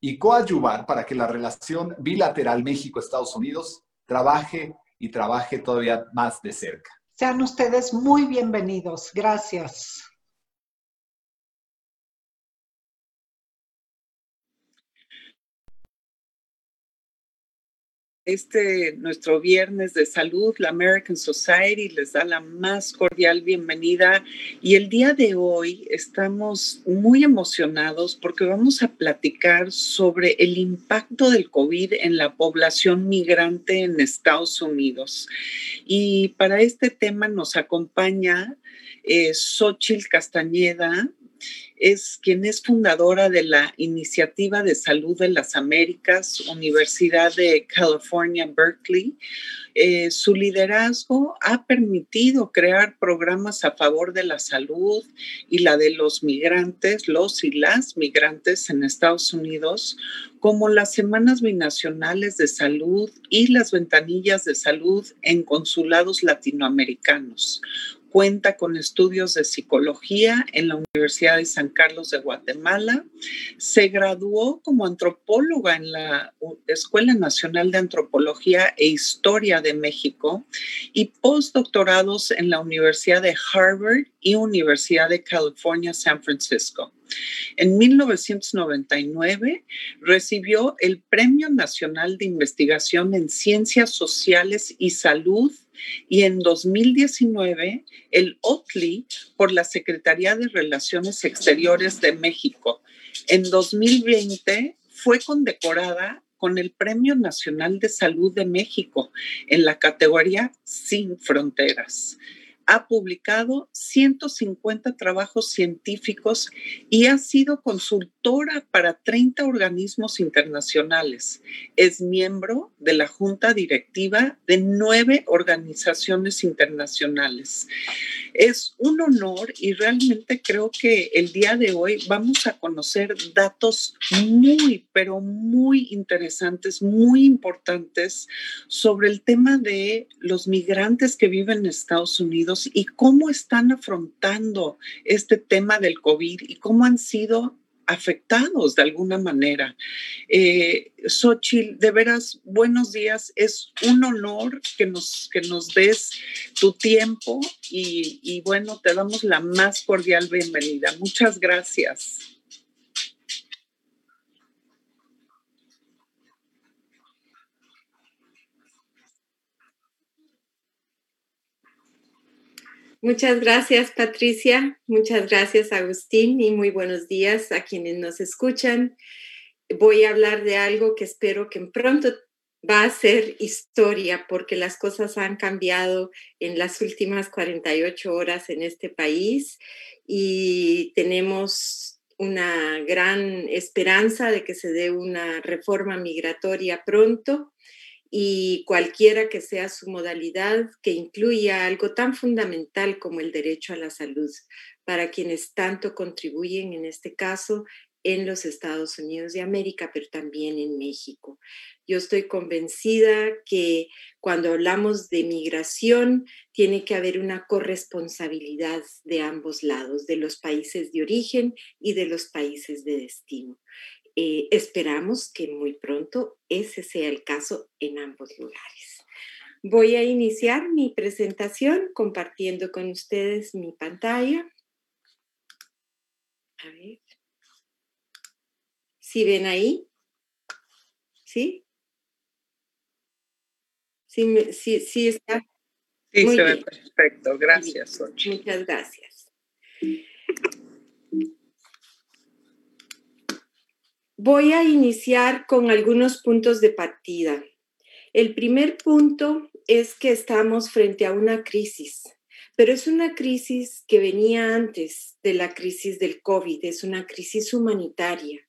y coadyuvar para que la relación bilateral México-Estados Unidos trabaje y trabaje todavía más de cerca. Sean ustedes muy bienvenidos. Gracias. Este nuestro viernes de salud, la American Society les da la más cordial bienvenida y el día de hoy estamos muy emocionados porque vamos a platicar sobre el impacto del COVID en la población migrante en Estados Unidos. Y para este tema nos acompaña eh, Castañeda, es quien es fundadora de la Iniciativa de Salud de las Américas, Universidad de California, Berkeley. Eh, su liderazgo ha permitido crear programas a favor de la salud y la de los migrantes, los y las migrantes en Estados Unidos, como las semanas binacionales de salud y las ventanillas de salud en consulados latinoamericanos cuenta con estudios de psicología en la Universidad de San Carlos de Guatemala. Se graduó como antropóloga en la Escuela Nacional de Antropología e Historia de México y postdoctorados en la Universidad de Harvard y Universidad de California, San Francisco. En 1999 recibió el Premio Nacional de Investigación en Ciencias Sociales y Salud y en 2019 el OTLI por la Secretaría de Relaciones Exteriores de México. En 2020 fue condecorada con el Premio Nacional de Salud de México en la categoría Sin Fronteras ha publicado 150 trabajos científicos y ha sido para 30 organismos internacionales. Es miembro de la junta directiva de nueve organizaciones internacionales. Es un honor y realmente creo que el día de hoy vamos a conocer datos muy, pero muy interesantes, muy importantes sobre el tema de los migrantes que viven en Estados Unidos y cómo están afrontando este tema del COVID y cómo han sido afectados de alguna manera. Eh, Xochitl, de veras, buenos días. Es un honor que nos, que nos des tu tiempo y, y bueno, te damos la más cordial bienvenida. Muchas gracias. Muchas gracias, Patricia. Muchas gracias, Agustín, y muy buenos días a quienes nos escuchan. Voy a hablar de algo que espero que pronto va a ser historia porque las cosas han cambiado en las últimas 48 horas en este país y tenemos una gran esperanza de que se dé una reforma migratoria pronto y cualquiera que sea su modalidad que incluya algo tan fundamental como el derecho a la salud para quienes tanto contribuyen en este caso en los Estados Unidos de América, pero también en México. Yo estoy convencida que cuando hablamos de migración, tiene que haber una corresponsabilidad de ambos lados, de los países de origen y de los países de destino. Eh, esperamos que muy pronto ese sea el caso en ambos lugares. Voy a iniciar mi presentación compartiendo con ustedes mi pantalla. A ver. ¿Sí ven ahí? ¿Sí? Sí, sí, sí está. Sí, se ve perfecto. Gracias, Muchas gracias. Voy a iniciar con algunos puntos de partida. El primer punto es que estamos frente a una crisis, pero es una crisis que venía antes de la crisis del COVID, es una crisis humanitaria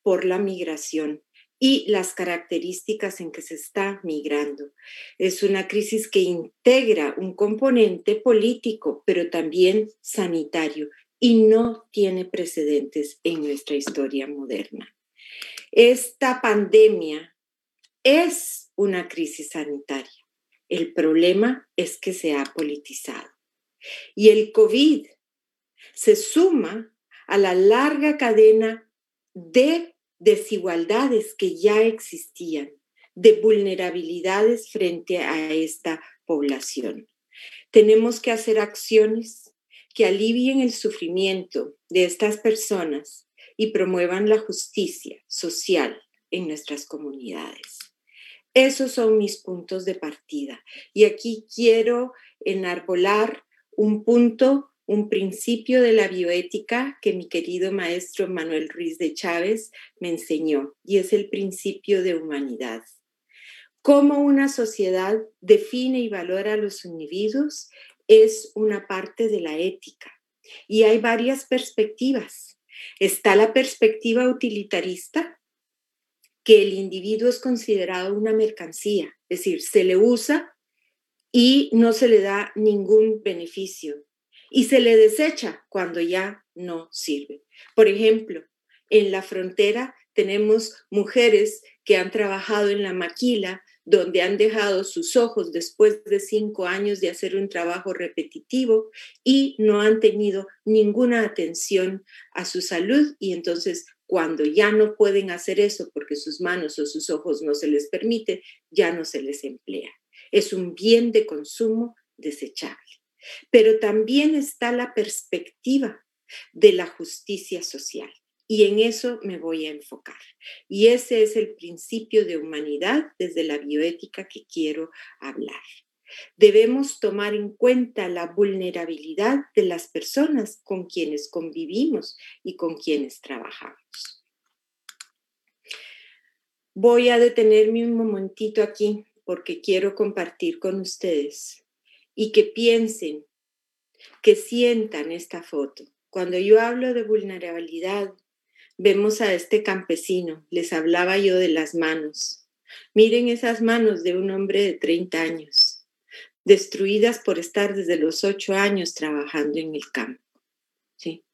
por la migración y las características en que se está migrando. Es una crisis que integra un componente político, pero también sanitario, y no tiene precedentes en nuestra historia moderna. Esta pandemia es una crisis sanitaria. El problema es que se ha politizado. Y el COVID se suma a la larga cadena de desigualdades que ya existían, de vulnerabilidades frente a esta población. Tenemos que hacer acciones que alivien el sufrimiento de estas personas y promuevan la justicia social en nuestras comunidades. Esos son mis puntos de partida. Y aquí quiero enarbolar un punto, un principio de la bioética que mi querido maestro Manuel Ruiz de Chávez me enseñó, y es el principio de humanidad. Cómo una sociedad define y valora a los individuos es una parte de la ética. Y hay varias perspectivas Está la perspectiva utilitarista, que el individuo es considerado una mercancía, es decir, se le usa y no se le da ningún beneficio y se le desecha cuando ya no sirve. Por ejemplo, en la frontera tenemos mujeres que han trabajado en la maquila donde han dejado sus ojos después de cinco años de hacer un trabajo repetitivo y no han tenido ninguna atención a su salud y entonces cuando ya no pueden hacer eso porque sus manos o sus ojos no se les permite, ya no se les emplea. Es un bien de consumo desechable. Pero también está la perspectiva de la justicia social. Y en eso me voy a enfocar. Y ese es el principio de humanidad desde la bioética que quiero hablar. Debemos tomar en cuenta la vulnerabilidad de las personas con quienes convivimos y con quienes trabajamos. Voy a detenerme un momentito aquí porque quiero compartir con ustedes y que piensen, que sientan esta foto. Cuando yo hablo de vulnerabilidad, Vemos a este campesino, les hablaba yo de las manos. Miren esas manos de un hombre de 30 años, destruidas por estar desde los 8 años trabajando en el campo. ¿sí?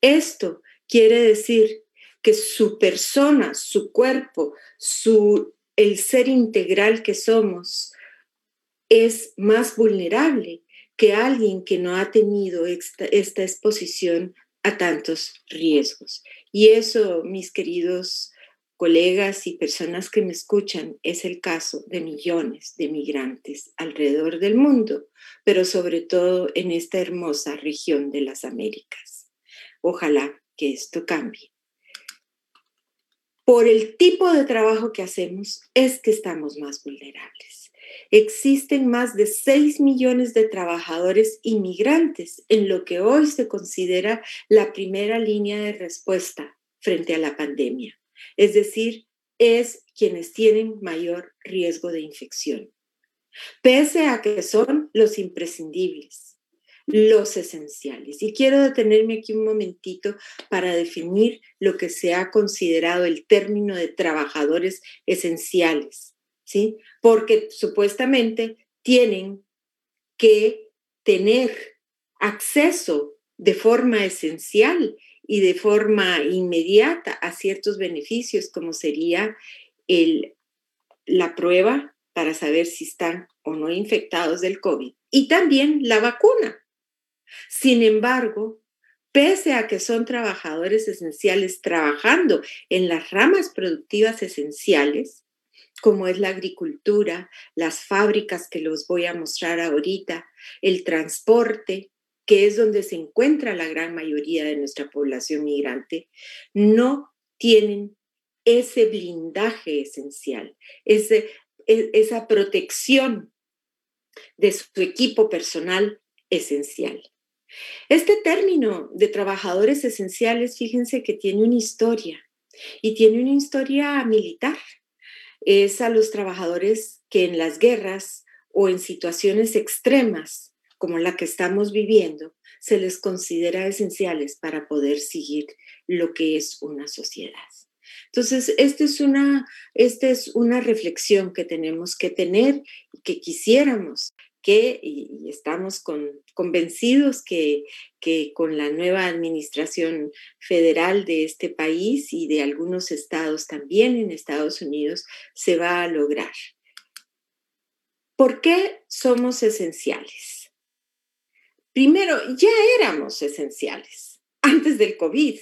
Esto quiere decir que su persona, su cuerpo, su, el ser integral que somos es más vulnerable que alguien que no ha tenido esta, esta exposición a tantos riesgos. Y eso, mis queridos colegas y personas que me escuchan, es el caso de millones de migrantes alrededor del mundo, pero sobre todo en esta hermosa región de las Américas. Ojalá que esto cambie. Por el tipo de trabajo que hacemos es que estamos más vulnerables. Existen más de 6 millones de trabajadores inmigrantes en lo que hoy se considera la primera línea de respuesta frente a la pandemia. Es decir, es quienes tienen mayor riesgo de infección, pese a que son los imprescindibles, los esenciales. Y quiero detenerme aquí un momentito para definir lo que se ha considerado el término de trabajadores esenciales, ¿sí? Porque supuestamente tienen que tener acceso de forma esencial y de forma inmediata a ciertos beneficios, como sería el, la prueba para saber si están o no infectados del COVID y también la vacuna. Sin embargo, pese a que son trabajadores esenciales trabajando en las ramas productivas esenciales, como es la agricultura, las fábricas que los voy a mostrar ahorita, el transporte, que es donde se encuentra la gran mayoría de nuestra población migrante, no tienen ese blindaje esencial, ese, e, esa protección de su equipo personal esencial. Este término de trabajadores esenciales, fíjense que tiene una historia y tiene una historia militar. Es a los trabajadores que en las guerras o en situaciones extremas como la que estamos viviendo, se les considera esenciales para poder seguir lo que es una sociedad. Entonces, esta es una, esta es una reflexión que tenemos que tener, que quisiéramos que, y, estamos convencidos que, que con la nueva administración federal de este país y de algunos estados también en Estados Unidos, se va a lograr. ¿Por qué somos esenciales? Primero, ya éramos esenciales antes del COVID,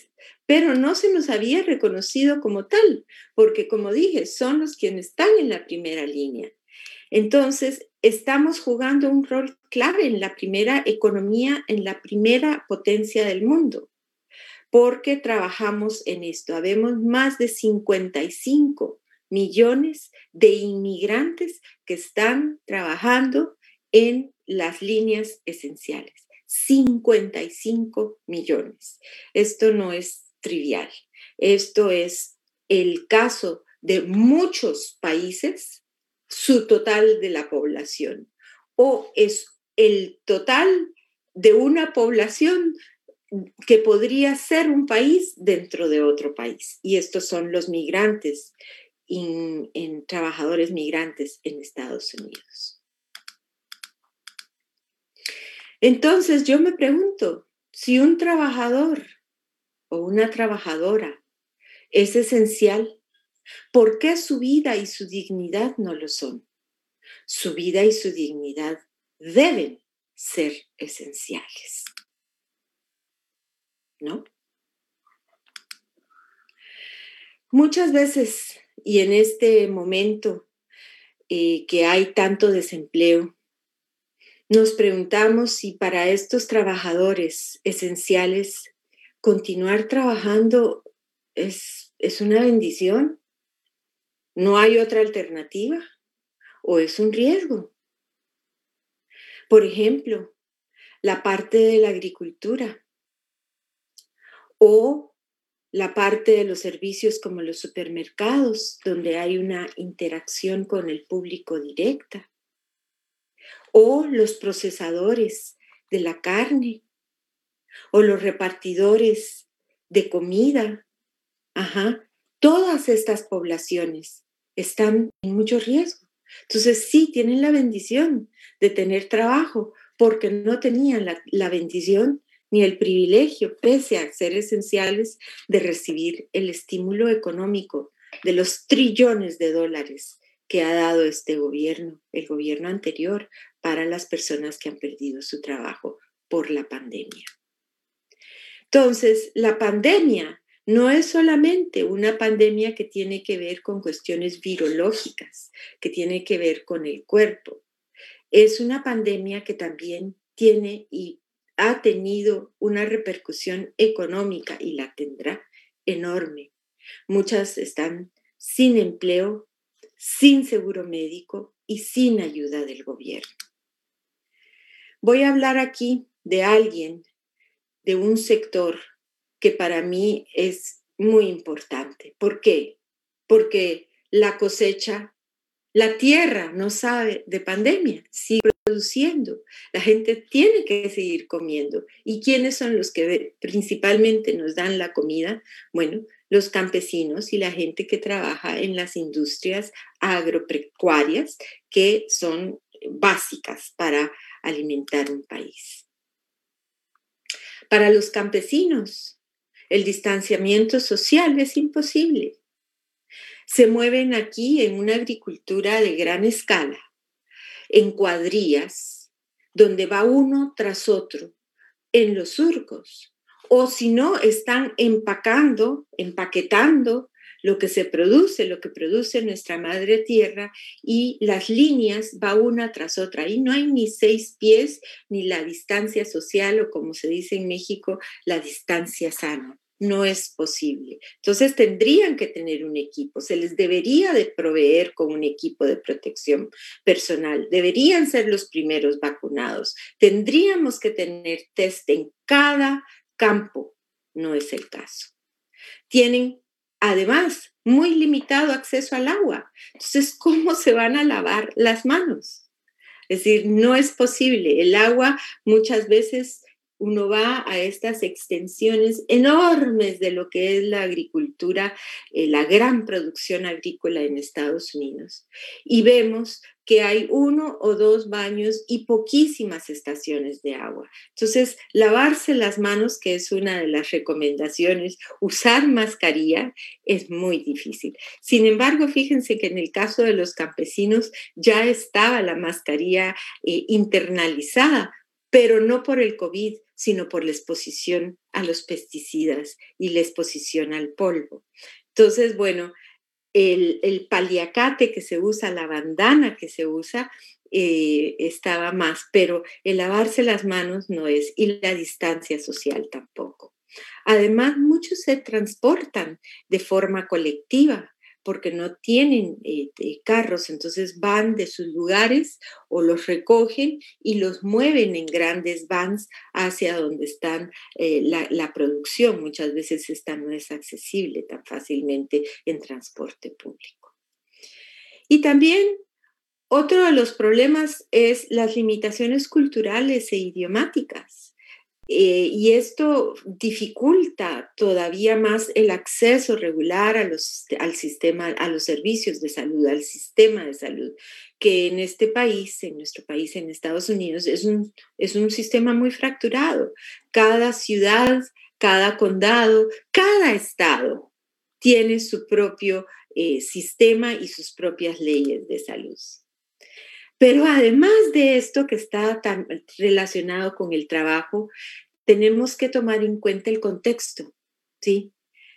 pero no se nos había reconocido como tal, porque como dije, son los quienes están en la primera línea. Entonces, estamos jugando un rol clave en la primera economía, en la primera potencia del mundo, porque trabajamos en esto. Habemos más de 55 millones de inmigrantes que están trabajando en las líneas esenciales. 55 millones. Esto no es trivial. Esto es el caso de muchos países, su total de la población, o es el total de una población que podría ser un país dentro de otro país. Y estos son los migrantes, en trabajadores migrantes en Estados Unidos. Entonces yo me pregunto, si un trabajador o una trabajadora es esencial, ¿por qué su vida y su dignidad no lo son? Su vida y su dignidad deben ser esenciales. ¿No? Muchas veces, y en este momento eh, que hay tanto desempleo, nos preguntamos si para estos trabajadores esenciales continuar trabajando es, es una bendición, no hay otra alternativa o es un riesgo. Por ejemplo, la parte de la agricultura o la parte de los servicios como los supermercados, donde hay una interacción con el público directa o los procesadores de la carne, o los repartidores de comida. Ajá, todas estas poblaciones están en mucho riesgo. Entonces sí tienen la bendición de tener trabajo porque no tenían la, la bendición ni el privilegio, pese a ser esenciales, de recibir el estímulo económico de los trillones de dólares que ha dado este gobierno, el gobierno anterior, para las personas que han perdido su trabajo por la pandemia. Entonces, la pandemia no es solamente una pandemia que tiene que ver con cuestiones virológicas, que tiene que ver con el cuerpo. Es una pandemia que también tiene y ha tenido una repercusión económica y la tendrá enorme. Muchas están sin empleo, sin seguro médico y sin ayuda del gobierno. Voy a hablar aquí de alguien, de un sector que para mí es muy importante. ¿Por qué? Porque la cosecha, la tierra no sabe de pandemia, sigue produciendo, la gente tiene que seguir comiendo. ¿Y quiénes son los que principalmente nos dan la comida? Bueno, los campesinos y la gente que trabaja en las industrias agropecuarias que son básicas para alimentar un país. Para los campesinos, el distanciamiento social es imposible. Se mueven aquí en una agricultura de gran escala, en cuadrillas, donde va uno tras otro, en los surcos. O si no, están empacando, empaquetando lo que se produce, lo que produce nuestra madre tierra y las líneas va una tras otra. Y no hay ni seis pies ni la distancia social o como se dice en México, la distancia sana. No es posible. Entonces tendrían que tener un equipo, se les debería de proveer con un equipo de protección personal, deberían ser los primeros vacunados, tendríamos que tener test en cada campo, no es el caso. Tienen además muy limitado acceso al agua. Entonces, ¿cómo se van a lavar las manos? Es decir, no es posible. El agua muchas veces uno va a estas extensiones enormes de lo que es la agricultura, eh, la gran producción agrícola en Estados Unidos, y vemos que hay uno o dos baños y poquísimas estaciones de agua. Entonces, lavarse las manos, que es una de las recomendaciones, usar mascarilla es muy difícil. Sin embargo, fíjense que en el caso de los campesinos ya estaba la mascarilla eh, internalizada, pero no por el COVID, sino por la exposición a los pesticidas y la exposición al polvo. Entonces, bueno, el, paliacate que se usa, la bandana que se usa, eh, estaba más, pero el lavarse las manos no es y la distancia social tampoco. Además, muchos se transportan de forma colectiva porque no tienen eh, carros, entonces van de sus lugares o los recogen y los mueven en grandes vans hacia donde están eh, la, producción. Muchas veces esta no es accesible tan fácilmente en transporte público. Y también otro de los problemas es las limitaciones culturales e idiomáticas. Eh, y esto dificulta todavía más el acceso regular a los, al sistema, a los servicios de salud, al sistema de salud, que en este país, en nuestro país, en Estados Unidos, es un, es un sistema muy fracturado. Cada ciudad, cada condado, cada estado tiene su propio eh, sistema y sus propias leyes de salud. Pero además de esto que está tan relacionado con el trabajo, tenemos que tomar en cuenta el contexto, ¿sí?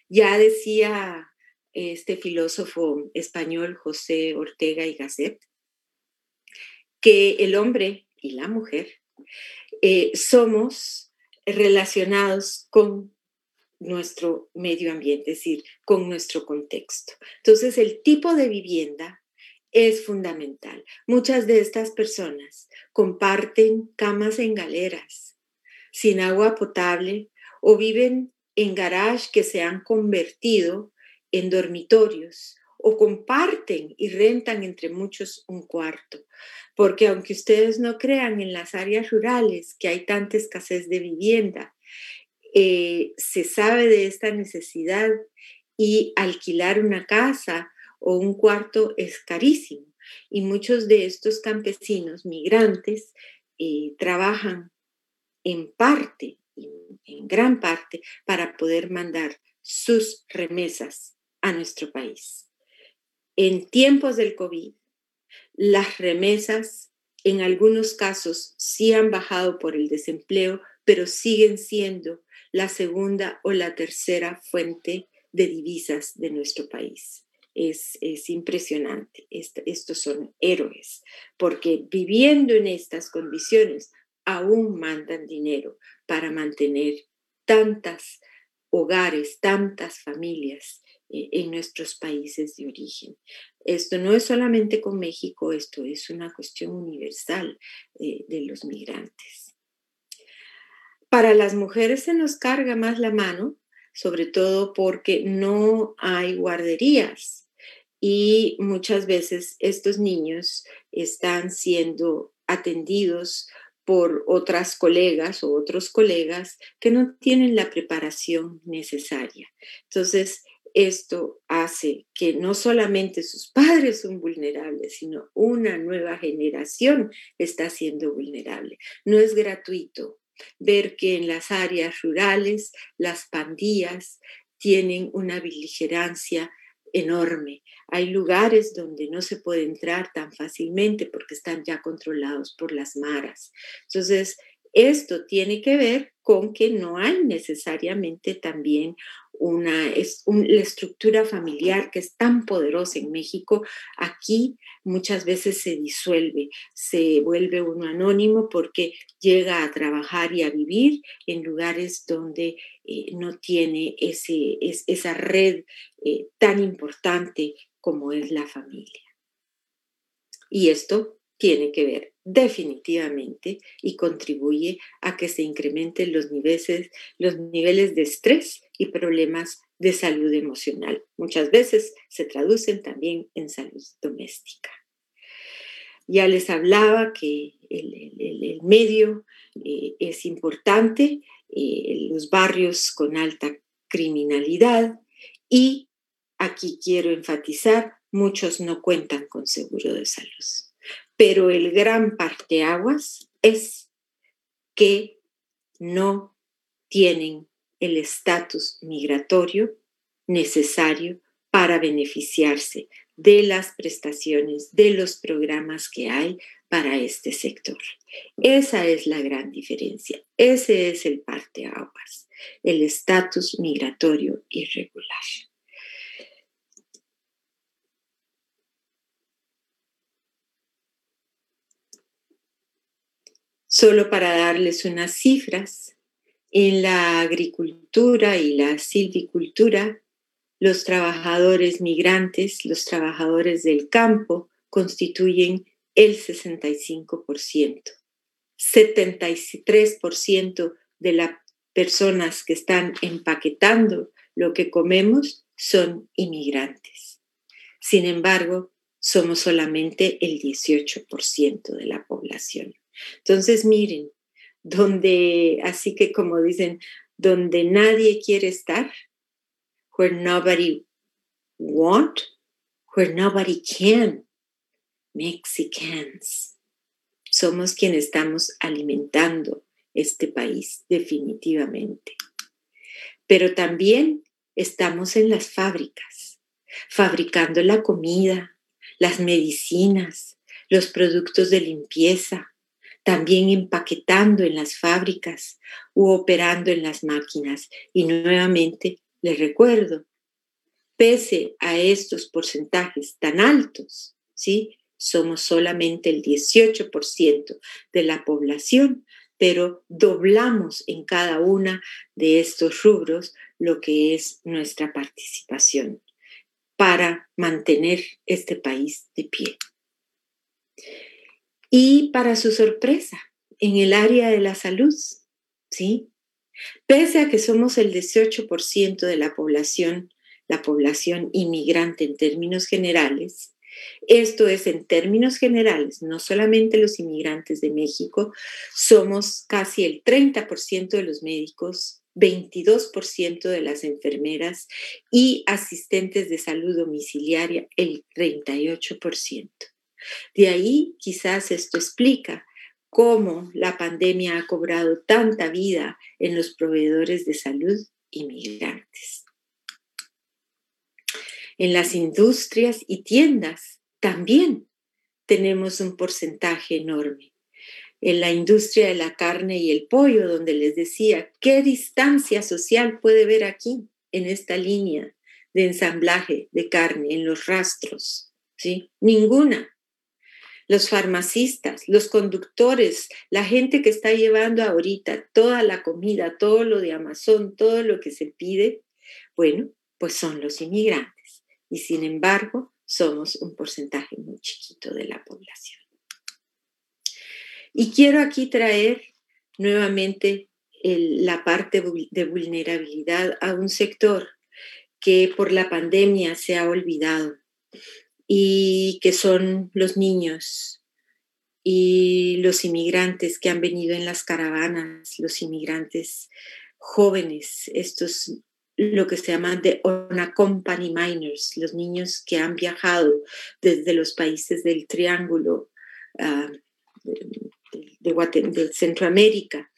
Ya decía este filósofo español José Ortega y Gasset que el hombre y la mujer eh, somos relacionados con nuestro medio ambiente, es decir, con nuestro contexto. Entonces, el tipo de vivienda es fundamental. Muchas de estas personas comparten camas en galeras, sin agua potable, o viven en garages que se han convertido en dormitorios, o comparten y rentan entre muchos un cuarto. Porque aunque ustedes no crean en las áreas rurales que hay tanta escasez de vivienda, eh, se sabe de esta necesidad y alquilar una casa o un cuarto es carísimo. Y muchos de estos campesinos migrantes eh, trabajan en parte, en gran parte, para poder mandar sus remesas a nuestro país. En tiempos del COVID, las remesas en algunos casos sí han bajado por el desempleo, pero siguen siendo la segunda o la tercera fuente de divisas de nuestro país. Es, impresionante. estos son héroes, porque viviendo en estas condiciones aún mandan dinero para mantener tantas hogares, tantas familias eh, en nuestros países de origen. Esto no es solamente con México, esto es una cuestión universal eh, de los migrantes. Para las mujeres se nos carga más la mano, sobre todo porque no hay guarderías y muchas veces estos niños están siendo atendidos por otras colegas o otros colegas que no tienen la preparación necesaria. Entonces, esto hace que no solamente sus padres son vulnerables, sino una nueva generación está siendo vulnerable. No es gratuito ver que en las áreas rurales las pandillas tienen una beligerancia enorme. Hay lugares donde no se puede entrar tan fácilmente porque están ya controlados por las maras. Entonces, esto tiene que ver con que no hay necesariamente también una, es la estructura familiar que es tan poderosa en México, aquí muchas veces se disuelve, se vuelve uno anónimo porque llega a trabajar y a vivir en lugares donde eh, no tiene ese, esa red eh, tan importante como es la familia. Y esto tiene que ver definitivamente y contribuye a que se incrementen los niveles, los niveles de estrés y problemas de salud emocional. Muchas veces se traducen también en salud doméstica. Ya les hablaba que el, medio eh, es importante, eh, los barrios con alta criminalidad y aquí quiero enfatizar, muchos no cuentan con seguro de salud pero el gran parteaguas es que no tienen el estatus migratorio necesario para beneficiarse de las prestaciones, de los programas que hay para este sector. Esa es la gran diferencia. Ese es el parteaguas, el estatus migratorio irregular. Solo para darles unas cifras, en la agricultura y la silvicultura, los trabajadores migrantes, los trabajadores del campo, constituyen el 65%. 73% de las personas que están empaquetando lo que comemos son inmigrantes. Sin embargo, somos solamente el 18% de la población. Entonces, miren, donde, así que como dicen, donde nadie quiere estar, where nobody want, where nobody can, Mexicans. Somos quienes estamos alimentando este país, definitivamente. Pero también estamos en las fábricas, fabricando la comida, las medicinas, los productos de limpieza, también empaquetando en las fábricas u operando en las máquinas. Y nuevamente les recuerdo, pese a estos porcentajes tan altos, ¿sí? somos solamente el 18% de la población, pero doblamos en cada una de estos rubros lo que es nuestra participación para mantener este país de pie. Y para su sorpresa, en el área de la salud, ¿sí? Pese a que somos el 18% de la población, la población inmigrante en términos generales, esto es en términos generales, no solamente los inmigrantes de México, somos casi el 30% de los médicos, 22% de las enfermeras y asistentes de salud domiciliaria, el 38%. De ahí quizás esto explica cómo la pandemia ha cobrado tanta vida en los proveedores de salud inmigrantes. En las industrias y tiendas también tenemos un porcentaje enorme. en la industria de la carne y el pollo, donde les decía, ¿qué distancia social puede ver aquí, en esta línea de ensamblaje de carne, en los rastros? ¿Sí? Ninguna. Los farmacistas, los conductores, la gente que está llevando ahorita toda la comida, todo lo de Amazon, todo lo que se pide, bueno, pues son los inmigrantes. Y sin embargo, somos un porcentaje muy chiquito de la población. Y quiero aquí traer nuevamente la parte de vulnerabilidad a un sector que por la pandemia se ha olvidado y que son los niños y los inmigrantes que han venido en las caravanas, los inmigrantes jóvenes, estos lo que se llaman de unaccompanied minors, los niños que han viajado desde los países del Triángulo uh, de, Centroamérica,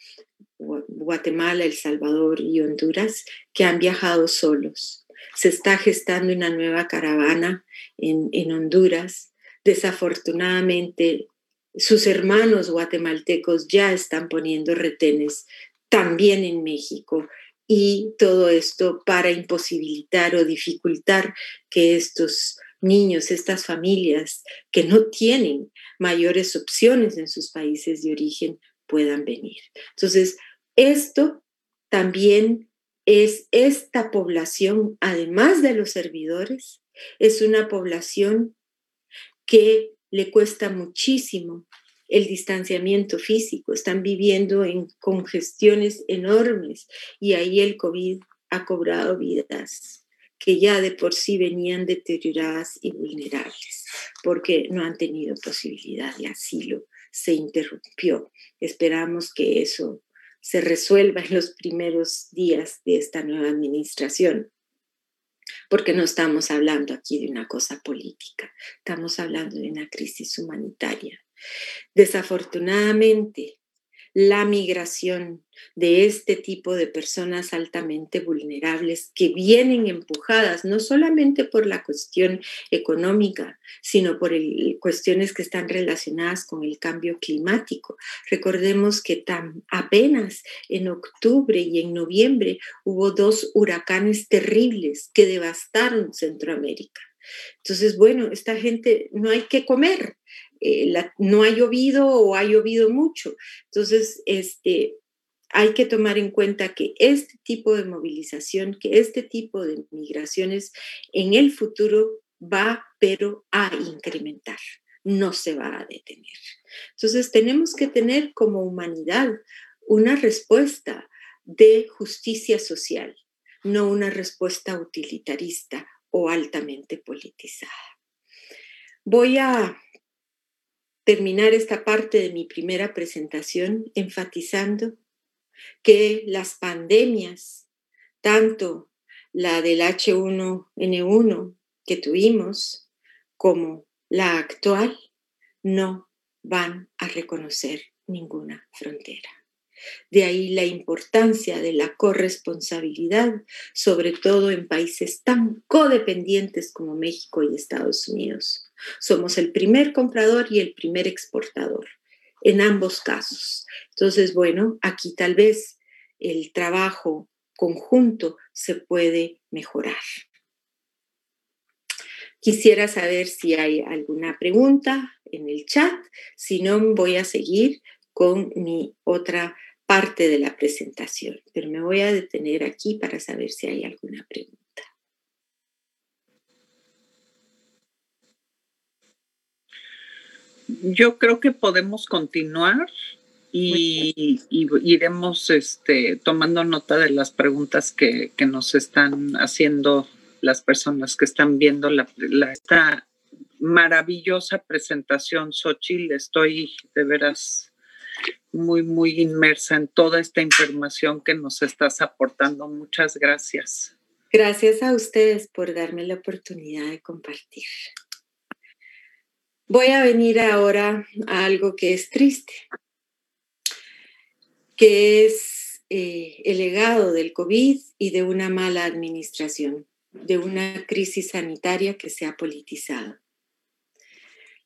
Guatemala, El Salvador y Honduras, que han viajado solos. Se está gestando una nueva caravana en, en Honduras. Desafortunadamente, sus hermanos guatemaltecos ya están poniendo retenes también en México y todo esto para imposibilitar o dificultar que estos niños, estas familias que no tienen mayores opciones en sus países de origen puedan venir. Entonces, esto también es esta población, además de los servidores, es una población que le cuesta muchísimo el distanciamiento físico, están viviendo en congestiones enormes y ahí el COVID ha cobrado vidas que ya de por sí venían deterioradas y vulnerables, porque no han tenido posibilidad de asilo, se interrumpió. Esperamos que eso se resuelva en los primeros días de esta nueva administración, porque no estamos hablando aquí de una cosa política, estamos hablando de una crisis humanitaria. Desafortunadamente, la migración de este tipo de personas altamente vulnerables que vienen empujadas no solamente por la cuestión económica, sino por cuestiones que están relacionadas con el cambio climático. Recordemos que tan apenas en octubre y en noviembre hubo dos huracanes terribles que devastaron Centroamérica. Entonces, bueno, esta gente no hay que comer, eh, no ha llovido o ha llovido mucho. Entonces, este, hay que tomar en cuenta que este tipo de movilización, que este tipo de migraciones en el futuro va, pero a incrementar, no se va a detener. Entonces, tenemos que tener como humanidad una respuesta de justicia social, no una respuesta utilitarista o altamente politizada. Voy a terminar esta parte de mi primera presentación enfatizando que las pandemias, tanto la del H1N1 que tuvimos como la actual, no van a reconocer ninguna frontera. De ahí la importancia de la corresponsabilidad, sobre todo en países tan codependientes como México y Estados Unidos. Somos el primer comprador y el primer exportador en ambos casos. Entonces, bueno, aquí tal vez el trabajo conjunto se puede mejorar. Quisiera saber si hay alguna pregunta en el chat, si no voy a seguir con mi otra parte de la presentación, pero me voy a detener aquí para saber si hay alguna pregunta. Yo creo que podemos continuar y, iremos este, tomando nota de las preguntas que, nos están haciendo las personas que están viendo la, esta maravillosa presentación, Xochitl. Estoy de veras muy, muy inmersa en toda esta información que nos estás aportando. Muchas gracias. Gracias a ustedes por darme la oportunidad de compartir. Voy a venir ahora a algo que es triste, que es eh, el legado del COVID y de una mala administración, de una crisis sanitaria que se ha politizado.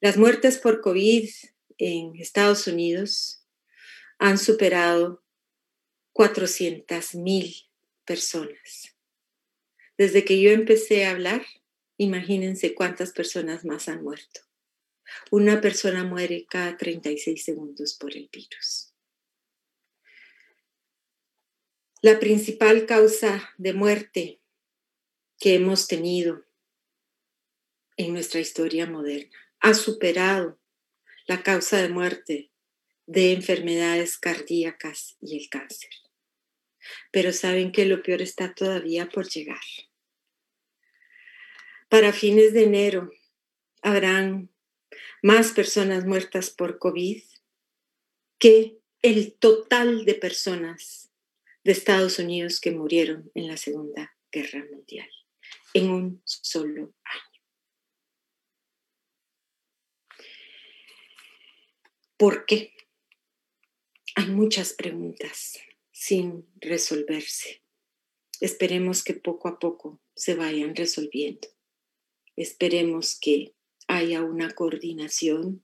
Las muertes por COVID en Estados Unidos han superado 400 mil personas. Desde que yo empecé a hablar, imagínense cuántas personas más han muerto. Una persona muere cada 36 segundos por el virus. La principal causa de muerte que hemos tenido en nuestra historia moderna ha superado la causa de muerte de enfermedades cardíacas y el cáncer. Pero saben que lo peor está todavía por llegar. Para fines de enero habrán más personas muertas por COVID que el total de personas de Estados Unidos que murieron en la Segunda Guerra Mundial en un solo año. ¿Por qué? Hay muchas preguntas sin resolverse. Esperemos que poco a poco se vayan resolviendo. Esperemos que haya una coordinación,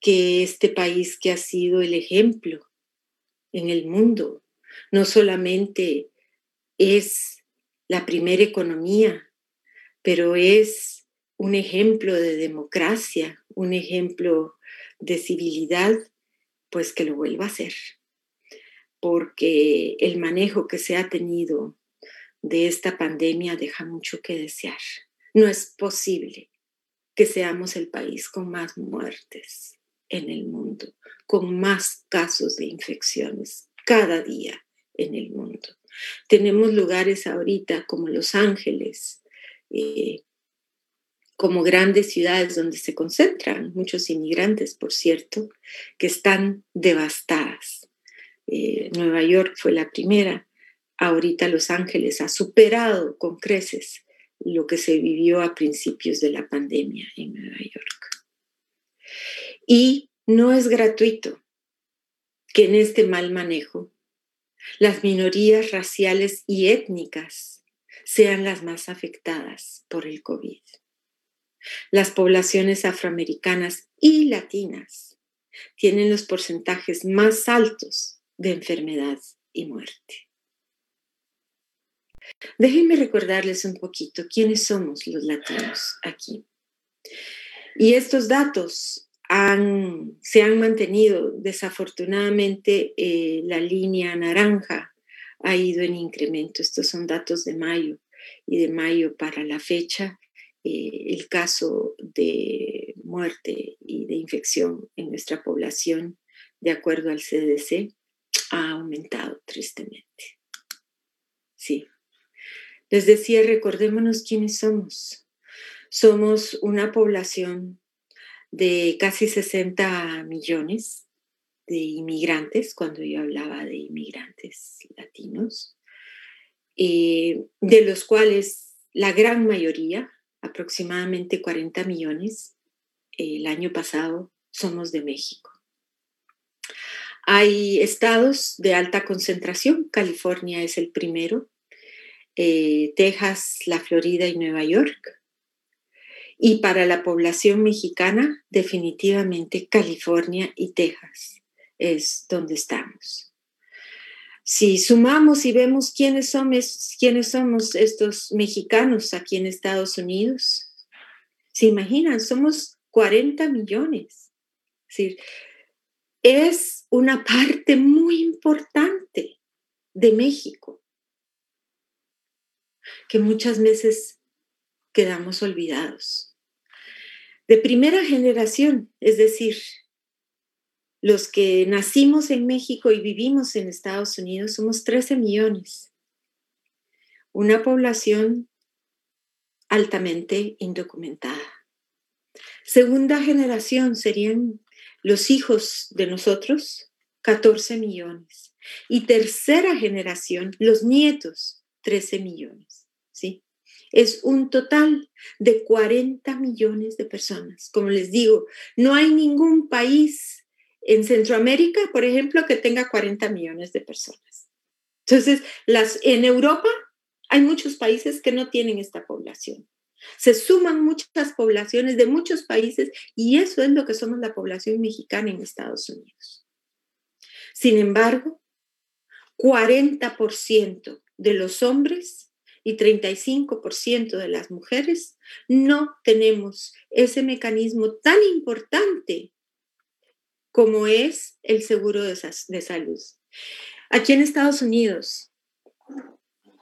que este país que ha sido el ejemplo en el mundo, no solamente es la primera economía, pero es un ejemplo de democracia, un ejemplo de civilidad, pues que lo vuelva a hacer. Porque el manejo que se ha tenido de esta pandemia deja mucho que desear. No es posible que seamos el país con más muertes en el mundo, con más casos de infecciones cada día en el mundo. Tenemos lugares ahorita como Los Ángeles, eh, como grandes ciudades donde se concentran muchos inmigrantes, por cierto, que están devastadas. Eh, Nueva York fue la primera. Ahorita Los Ángeles ha superado con creces lo que se vivió a principios de la pandemia en Nueva York. Y no es gratuito que en este mal manejo las minorías raciales y étnicas sean las más afectadas por el COVID. Las poblaciones afroamericanas y latinas tienen los porcentajes más altos de enfermedad y muerte. Déjenme recordarles un poquito quiénes somos los latinos aquí. Y estos datos se han mantenido. Desafortunadamente, eh, la línea naranja ha ido en incremento. Estos son datos de mayo y de mayo para la fecha. Eh, el caso de muerte y de infección en nuestra población, de acuerdo al CDC, ha aumentado tristemente. Sí. Les decía, recordémonos quiénes somos. Somos una población de casi 60 millones de inmigrantes, cuando yo hablaba de inmigrantes latinos, eh, de los cuales la gran mayoría, aproximadamente 40 millones, el año pasado somos de México. Hay estados de alta concentración, California es el primero, eh, Texas, la Florida y Nueva York. Y para la población mexicana, definitivamente California y Texas es donde estamos. Si sumamos y vemos quiénes somos, quiénes somos estos mexicanos aquí en Estados Unidos, se imaginan, somos 40 millones. Es, es una parte muy importante de México que muchas veces quedamos olvidados. De primera generación, es decir, los que nacimos en México y vivimos en Estados Unidos somos 13 millones. Una población altamente indocumentada. Segunda generación serían los hijos de nosotros, 14 millones. Y tercera generación, los nietos, 13 millones. ¿Sí? es un total de 40 millones de personas. Como les digo, no hay ningún país en Centroamérica, por ejemplo, que tenga 40 millones de personas. Entonces, en Europa hay muchos países que no tienen esta población. Se suman muchas poblaciones de muchos países y eso es lo que somos la población mexicana en Estados Unidos. Sin embargo, 40% de los hombres y 35% de las mujeres no tenemos ese mecanismo tan importante como es el seguro de, salud. Aquí en Estados Unidos,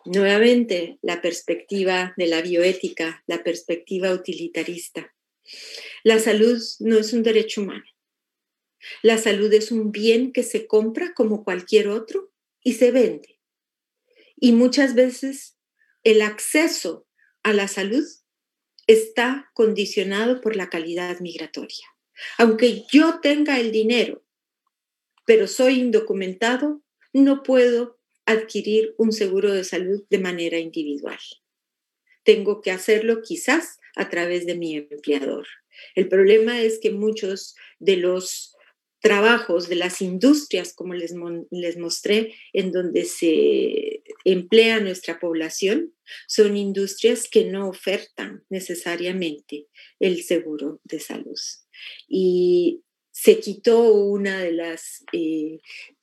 nuevamente la perspectiva de la bioética, la perspectiva utilitarista. La salud no es un derecho humano. La salud es un bien que se compra como cualquier otro y se vende. Y muchas veces el acceso a la salud está condicionado por la calidad migratoria. Aunque yo tenga el dinero, pero soy indocumentado, no puedo adquirir un seguro de salud de manera individual. Tengo que hacerlo quizás a través de mi empleador. El problema es que muchos de los trabajos de las industrias, como les, les mostré, en donde se emplea nuestra población, son industrias que no ofertan necesariamente el seguro de salud. Y se quitó una de las eh,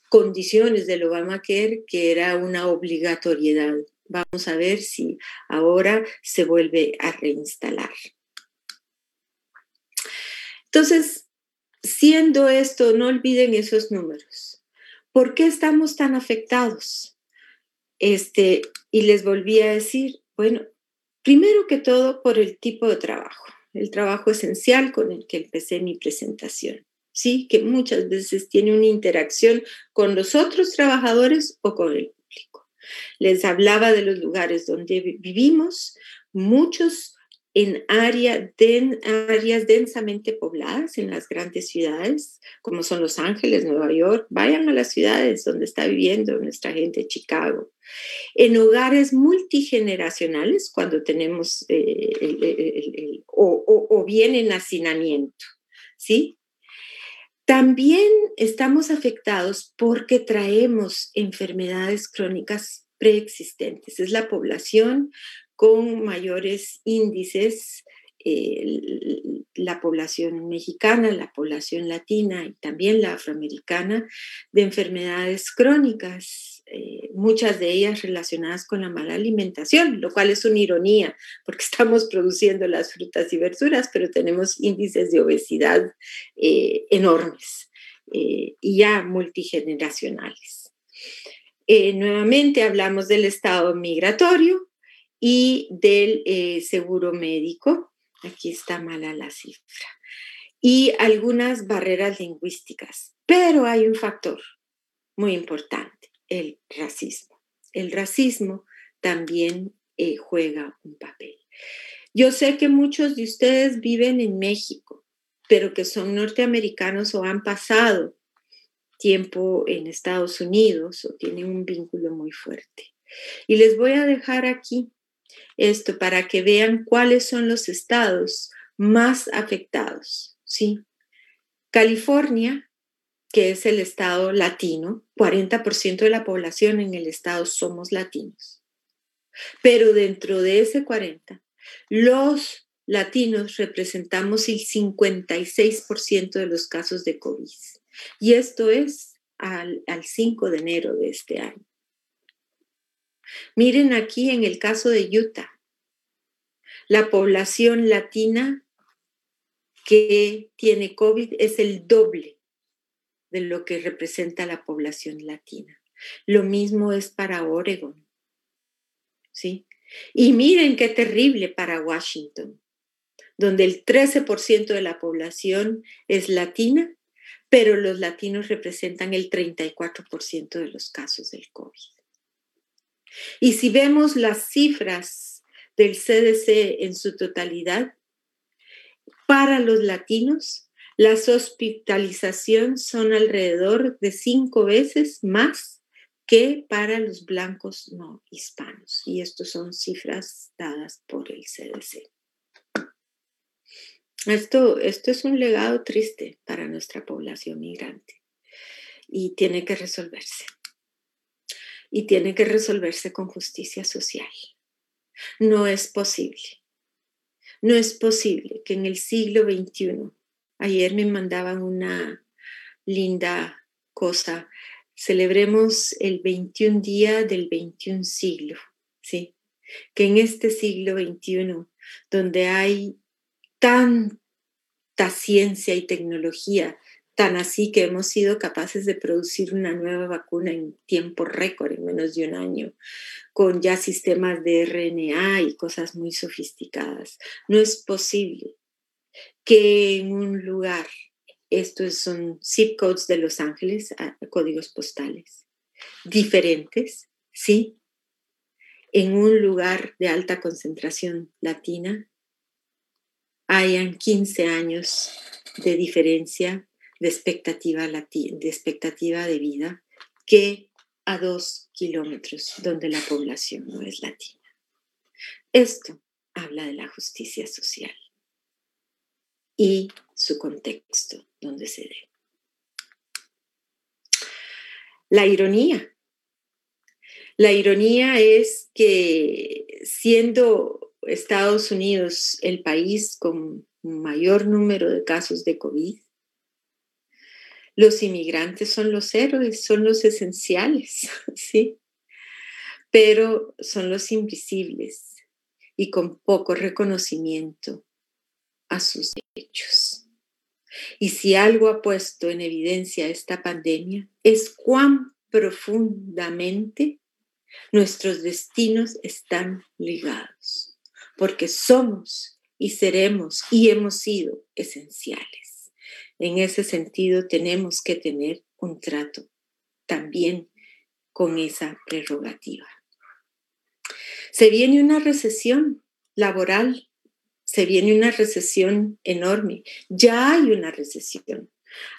condiciones del Obamacare, que era una obligatoriedad. Vamos a ver si ahora se vuelve a reinstalar. Entonces, Siendo esto, no olviden esos números. ¿Por qué estamos tan afectados? Este, y les volví a decir, bueno, primero que todo por el tipo de trabajo, el trabajo esencial con el que empecé mi presentación. Sí, que muchas veces tiene una interacción con los otros trabajadores o con el público. Les hablaba de los lugares donde vivimos, muchos en áreas densamente pobladas, en las grandes ciudades, como son Los Ángeles, Nueva York, vayan a las ciudades donde está viviendo nuestra gente, Chicago. En hogares multigeneracionales, cuando tenemos eh, o, o bien en hacinamiento, ¿sí? También estamos afectados porque traemos enfermedades crónicas preexistentes. Es la población con mayores índices eh, la población mexicana, la población latina y también la afroamericana de enfermedades crónicas, eh, muchas de ellas relacionadas con la mala alimentación, lo cual es una ironía porque estamos produciendo las frutas y verduras, pero tenemos índices de obesidad eh, enormes y ya multigeneracionales. nuevamente hablamos del estado migratorio, y del eh, seguro médico. Aquí está mala la cifra. Y algunas barreras lingüísticas. Pero hay un factor muy importante, el racismo. El racismo también eh, juega un papel. Yo sé que muchos de ustedes viven en México, pero que son norteamericanos o han pasado tiempo en Estados Unidos o tienen un vínculo muy fuerte. Y les voy a dejar aquí esto para que vean cuáles son los estados más afectados, ¿sí? California, que es el estado latino, 40% de la población en el estado somos latinos. Pero dentro de ese 40, los latinos representamos el 56% de los casos de COVID. Y esto es al, al 5 de enero de este año. Miren aquí en el caso de Utah, la población latina que tiene COVID es el doble de lo que representa la población latina. Lo mismo es para Oregon. ¿Sí? Y miren qué terrible para Washington, donde el 13% de la población es latina, pero los latinos representan el 34% de los casos del COVID. Y si vemos las cifras del CDC en su totalidad, para los latinos, las hospitalizaciones son alrededor de cinco veces más que para los blancos no hispanos. Y estas son cifras dadas por el CDC. Esto, esto es un legado triste para nuestra población migrante y tiene que resolverse y tiene que resolverse con justicia social. No es posible. No es posible que en el siglo XXI, ayer me mandaban una linda cosa celebremos el 21 día del 21 siglo, ¿sí? Que en este siglo XXI, donde hay tanta ciencia y tecnología, tan así que hemos sido capaces de producir una nueva vacuna en tiempo récord, en menos de un año, con ya sistemas de RNA y cosas muy sofisticadas. No es posible que en un lugar, estos son zip codes de Los Ángeles, códigos postales, diferentes, ¿sí? En un lugar de alta concentración latina, hayan 15 años de diferencia de expectativa, de expectativa de vida que a dos kilómetros donde la población no es latina. Esto habla de la justicia social y su contexto donde se dé. La ironía. La ironía es que siendo Estados Unidos el país con mayor número de casos de COVID, los inmigrantes son los héroes, son los esenciales, ¿sí? Pero son los invisibles y con poco reconocimiento a sus derechos. Y si algo ha puesto en evidencia esta pandemia es cuán profundamente nuestros destinos están ligados, porque somos y seremos y hemos sido esenciales. En ese sentido, tenemos que tener un trato también con esa prerrogativa. Se viene una recesión laboral, se viene una recesión enorme. Ya hay una recesión.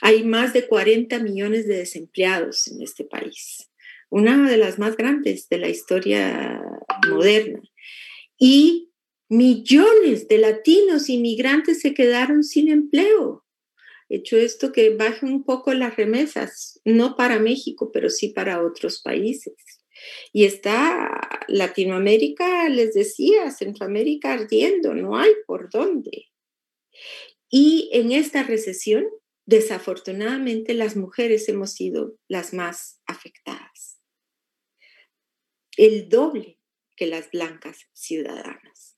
Hay más de 40 millones de desempleados en este país, una de las más grandes de la historia moderna. Y millones de latinos inmigrantes se quedaron sin empleo hecho esto que baje un poco las remesas, no para México, pero sí para otros países. Y está Latinoamérica, les decía, Centroamérica ardiendo, no hay por dónde. Y en esta recesión, desafortunadamente, las mujeres hemos sido las más afectadas. El doble que las blancas ciudadanas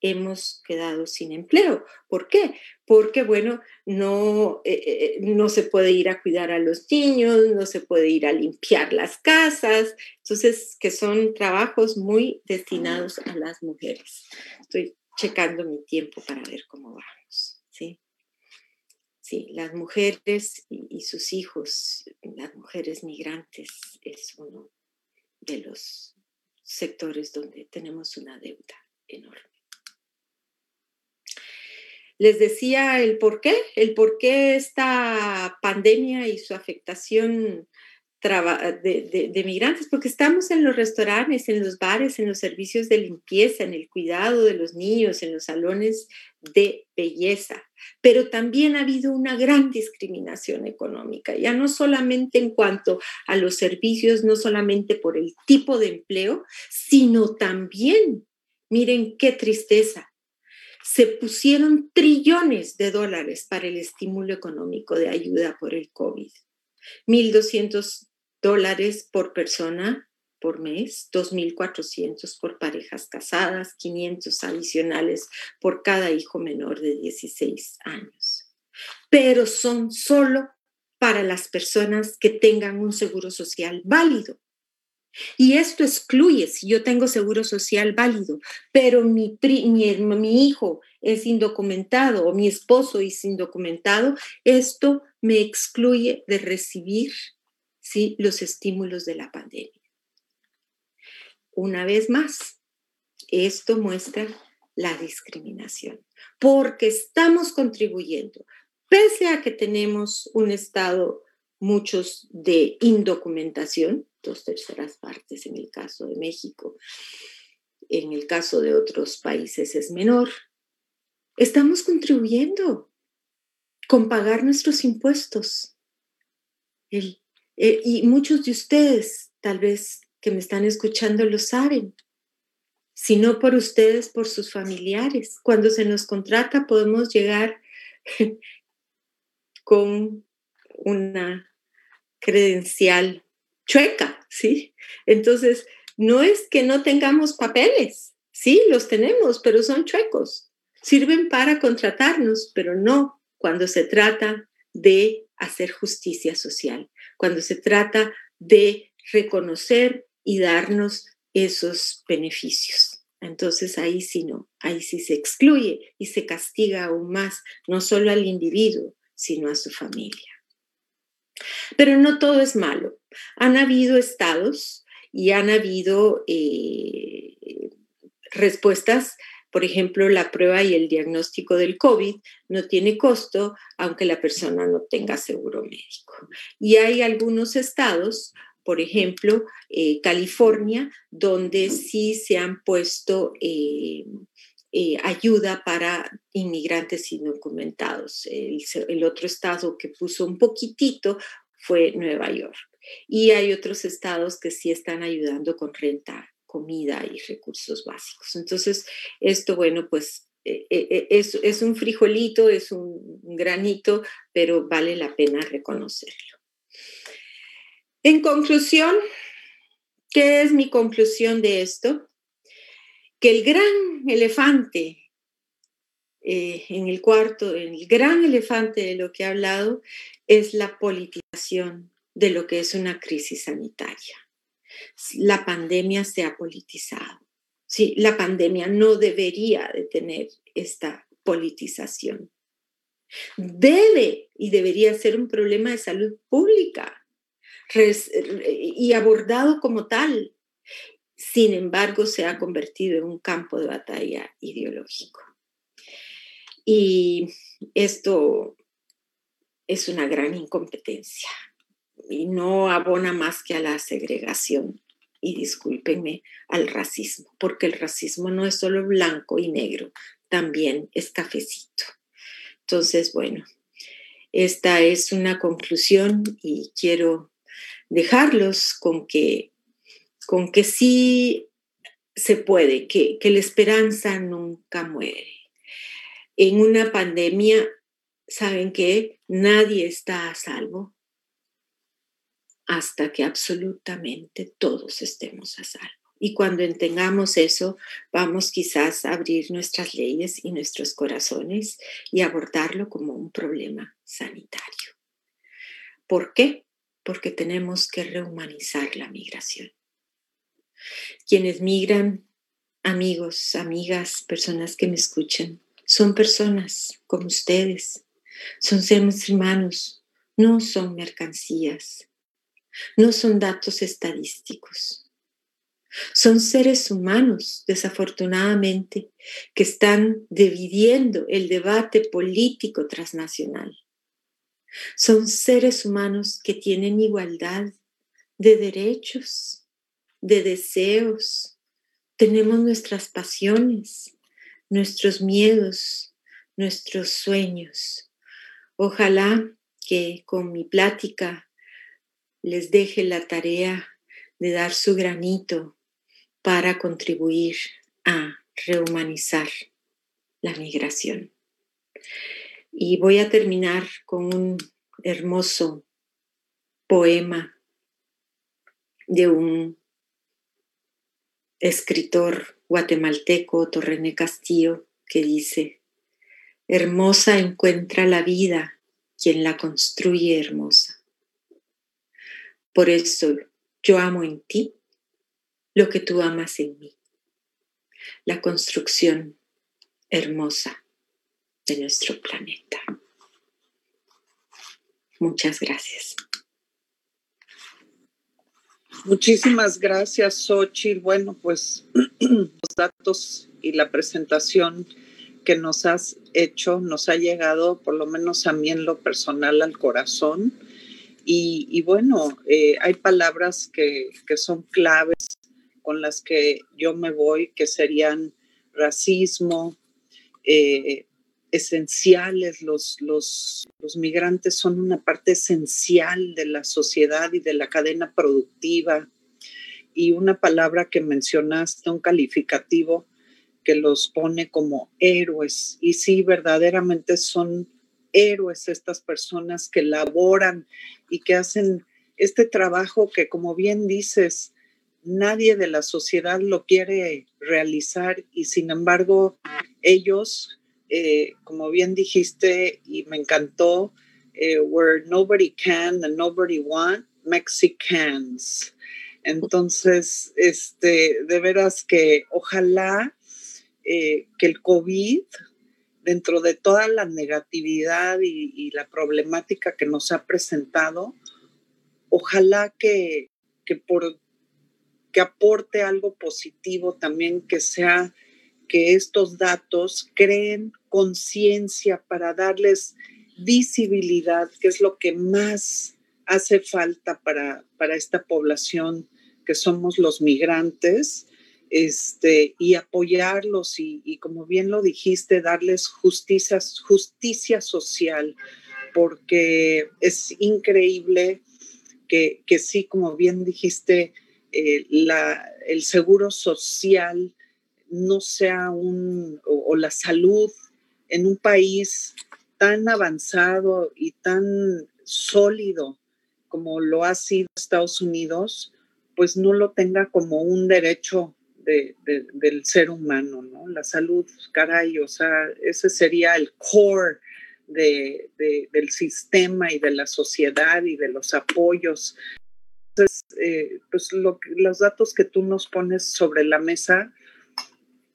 hemos quedado sin empleo. ¿Por qué? Porque, bueno, no, eh, eh, no se puede ir a cuidar a los niños, no se puede ir a limpiar las casas, entonces, que son trabajos muy destinados a las mujeres. Estoy checando mi tiempo para ver cómo vamos, ¿sí? Sí, las mujeres y, y sus hijos, las mujeres migrantes, es uno de los sectores donde tenemos una deuda enorme les decía el por qué, el por qué esta pandemia y su afectación de, de, migrantes, porque estamos en los restaurantes, en los bares, en los servicios de limpieza, en el cuidado de los niños, en los salones de belleza, pero también ha habido una gran discriminación económica, ya no solamente en cuanto a los servicios, no solamente por el tipo de empleo, sino también, miren qué tristeza, se pusieron trillones de dólares para el estímulo económico de ayuda por el COVID. 1.200 dólares por persona por mes, 2.400 por parejas casadas, 500 adicionales por cada hijo menor de 16 años. Pero son solo para las personas que tengan un seguro social válido. Y esto excluye, si yo tengo seguro social válido, pero mi, mi, hijo es indocumentado o mi esposo es indocumentado, esto me excluye de recibir ¿sí? los estímulos de la pandemia. Una vez más, esto muestra la discriminación, porque estamos contribuyendo, pese a que tenemos un estado muchos de indocumentación, dos terceras partes en el caso de México. En el caso de otros países es menor. Estamos contribuyendo con pagar nuestros impuestos. Eh, y muchos de ustedes, tal vez que me están escuchando, lo saben. Si no por ustedes, por sus familiares. Cuando se nos contrata podemos llegar con una credencial chueca, ¿sí? Entonces, no es que no tengamos papeles, sí, los tenemos, pero son chuecos. Sirven para contratarnos, pero no cuando se trata de hacer justicia social, cuando se trata de reconocer y darnos esos beneficios. Entonces ahí sí no, ahí sí se excluye y se castiga aún más, no solo al individuo, sino a su familia. Pero no todo es malo. Han habido estados y han habido eh, respuestas por ejemplo, la prueba y el diagnóstico del COVID no tiene costo aunque la persona no tenga seguro médico. Y hay algunos estados, por ejemplo, eh, California, donde sí se han puesto eh, eh, ayuda para inmigrantes indocumentados. El, el otro estado que puso un poquitito fue Nueva York. Y hay otros estados que sí están ayudando con renta comida y recursos básicos. Entonces, esto, bueno, pues eh, eh, eh, es, es, un frijolito, es un granito, pero vale la pena reconocerlo. En conclusión, ¿qué es mi conclusión de esto? Que el gran elefante en el cuarto, el gran elefante de lo que he hablado, es la politización de lo que es una crisis sanitaria la pandemia se ha politizado. Sí, la pandemia no debería de tener esta politización. Debe y debería ser un problema de salud pública y abordado como tal. Sin embargo, se ha convertido en un campo de batalla ideológico. Y esto es una gran incompetencia y no abona más que a la segregación y discúlpenme al racismo, porque el racismo no es solo blanco y negro, también es cafecito. Entonces, bueno, esta es una conclusión y quiero dejarlos con que, con que sí se puede, que, que la esperanza nunca muere. En una pandemia, ¿saben qué? Nadie está a salvo hasta que absolutamente todos estemos a salvo. Y cuando entendamos eso, vamos quizás a abrir nuestras leyes y nuestros corazones y abordarlo como un problema sanitario. ¿Por qué? Porque tenemos que rehumanizar la migración. Quienes migran, amigos, amigas, personas que me escuchan, son personas como ustedes, son seres humanos, no son mercancías, no son datos estadísticos. Son seres humanos, desafortunadamente, que están dividiendo el debate político transnacional. Son seres humanos que tienen igualdad de derechos, de deseos. Tenemos nuestras pasiones, nuestros miedos, nuestros sueños. Ojalá que con mi plática les deje la tarea de dar su granito para contribuir a rehumanizar la migración. Y voy a terminar con un hermoso poema de un escritor guatemalteco, Torrené Castillo, que dice, hermosa encuentra la vida quien la construye hermosa. Por eso yo amo en ti lo que tú amas en mí. La construcción hermosa de nuestro planeta. Muchas gracias. Muchísimas gracias, Xochitl. Bueno, pues los datos y la presentación que nos has hecho nos ha llegado, por lo menos a mí en lo personal, al corazón y, bueno, eh, hay palabras que, son claves con las que yo me voy, que serían racismo, eh, esenciales, los, los, los, migrantes son una parte esencial de la sociedad y de la cadena productiva. Y una palabra que mencionaste, un calificativo que los pone como héroes. Y sí, verdaderamente son héroes estas personas que laboran y que hacen este trabajo que, como bien dices, nadie de la sociedad lo quiere realizar y sin embargo ellos, eh, como bien dijiste y me encantó, eh, where nobody can and nobody want, Mexicans. Entonces, este, de veras que ojalá eh, que el COVID, dentro de toda la negatividad y, la problemática que nos ha presentado, ojalá que, que, por, que aporte algo positivo también, que sea que estos datos creen conciencia para darles visibilidad, que es lo que más hace falta para, para esta población que somos los migrantes, este, y apoyarlos y, como bien lo dijiste, darles justicia, justicia social, porque es increíble que, que sí, como bien dijiste, eh, la, el seguro social no sea un, o la salud en un país tan avanzado y tan sólido como lo ha sido Estados Unidos, pues no lo tenga como un derecho del ser humano, ¿no? La salud, caray, o sea, ese sería el core del sistema y de la sociedad y de los apoyos. Entonces, eh, pues los datos que tú nos pones sobre la mesa,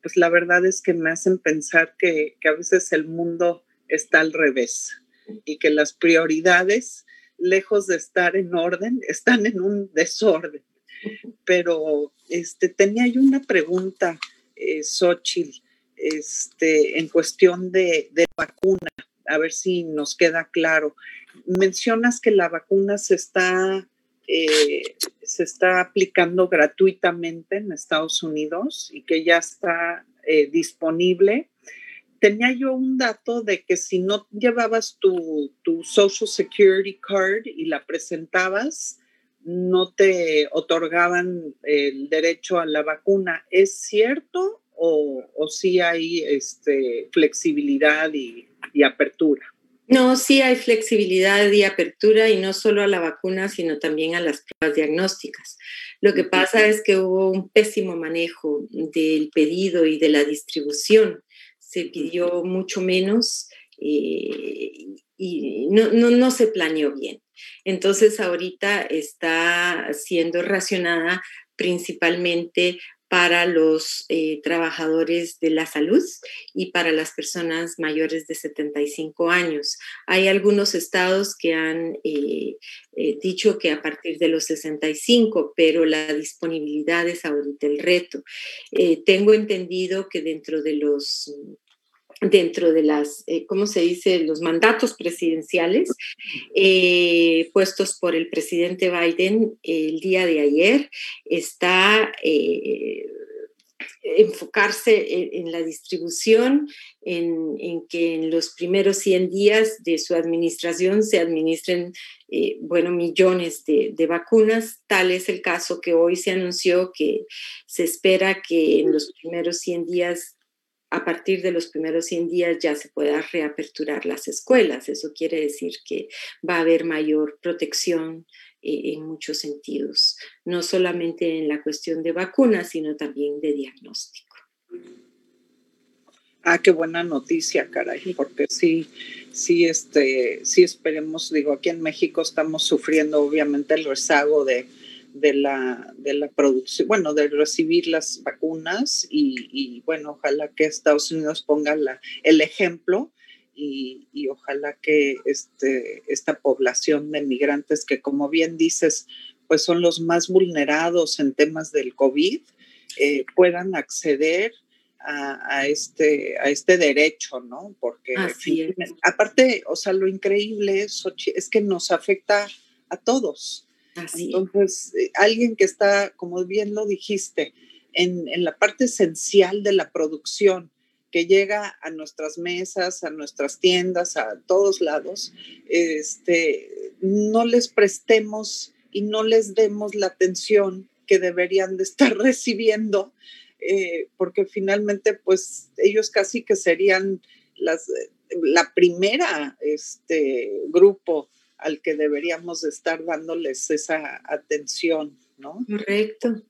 pues la verdad es que me hacen pensar que, que a veces el mundo está al revés y que las prioridades, lejos de estar en orden, están en un desorden pero este, tenía yo una pregunta, eh, este, en cuestión de, vacuna, a ver si nos queda claro. Mencionas que la vacuna se está, eh, se está aplicando gratuitamente en Estados Unidos y que ya está eh, disponible. Tenía yo un dato de que si no llevabas tu, tu Social Security Card y la presentabas, no te otorgaban el derecho a la vacuna. ¿Es cierto o, o sí hay este, flexibilidad y, apertura? No, sí hay flexibilidad y apertura y no solo a la vacuna, sino también a las pruebas diagnósticas. Lo que pasa es que hubo un pésimo manejo del pedido y de la distribución. Se pidió mucho menos eh, y no, no se planeó bien. Entonces ahorita está siendo racionada principalmente para los eh, trabajadores de la salud y para las personas mayores de 75 años. Hay algunos estados que han eh, eh, dicho que a partir de los 65, pero la disponibilidad es ahorita el reto. tengo entendido que dentro de los dentro de las, eh, ¿cómo se dice?, los mandatos presidenciales eh, puestos por el presidente Biden el día de ayer, está eh, enfocarse en, la distribución, en, que en los primeros 100 días de su administración se administren, bueno, millones de, de, vacunas. Tal es el caso que hoy se anunció que se espera que en los primeros 100 días a partir de los primeros 100 días ya se pueda reaperturar las escuelas. Eso quiere decir que va a haber mayor protección eh, en muchos sentidos, no solamente en la cuestión de vacunas, sino también de diagnóstico. Ah, qué buena noticia, caray, porque sí, sí, este, sí esperemos, digo, aquí en México estamos sufriendo obviamente el rezago de, de la, de la producción, bueno, de recibir las vacunas y, bueno, ojalá que Estados Unidos ponga la, el ejemplo y, ojalá que este, esta población de migrantes que como bien dices, pues son los más vulnerados en temas del COVID, eh, puedan acceder a, este, a este derecho, ¿no? Porque aparte, o sea, lo increíble es, es que nos afecta a todos. Entonces, eh, alguien que está, como bien lo dijiste, en, la parte esencial de la producción, que llega a nuestras mesas, a nuestras tiendas, a todos lados, este, no les prestemos y no les demos la atención que deberían de estar recibiendo, eh, porque finalmente, pues ellos casi que serían las, la primera este, grupo al que deberíamos estar dándoles esa atención, ¿no? Correcto.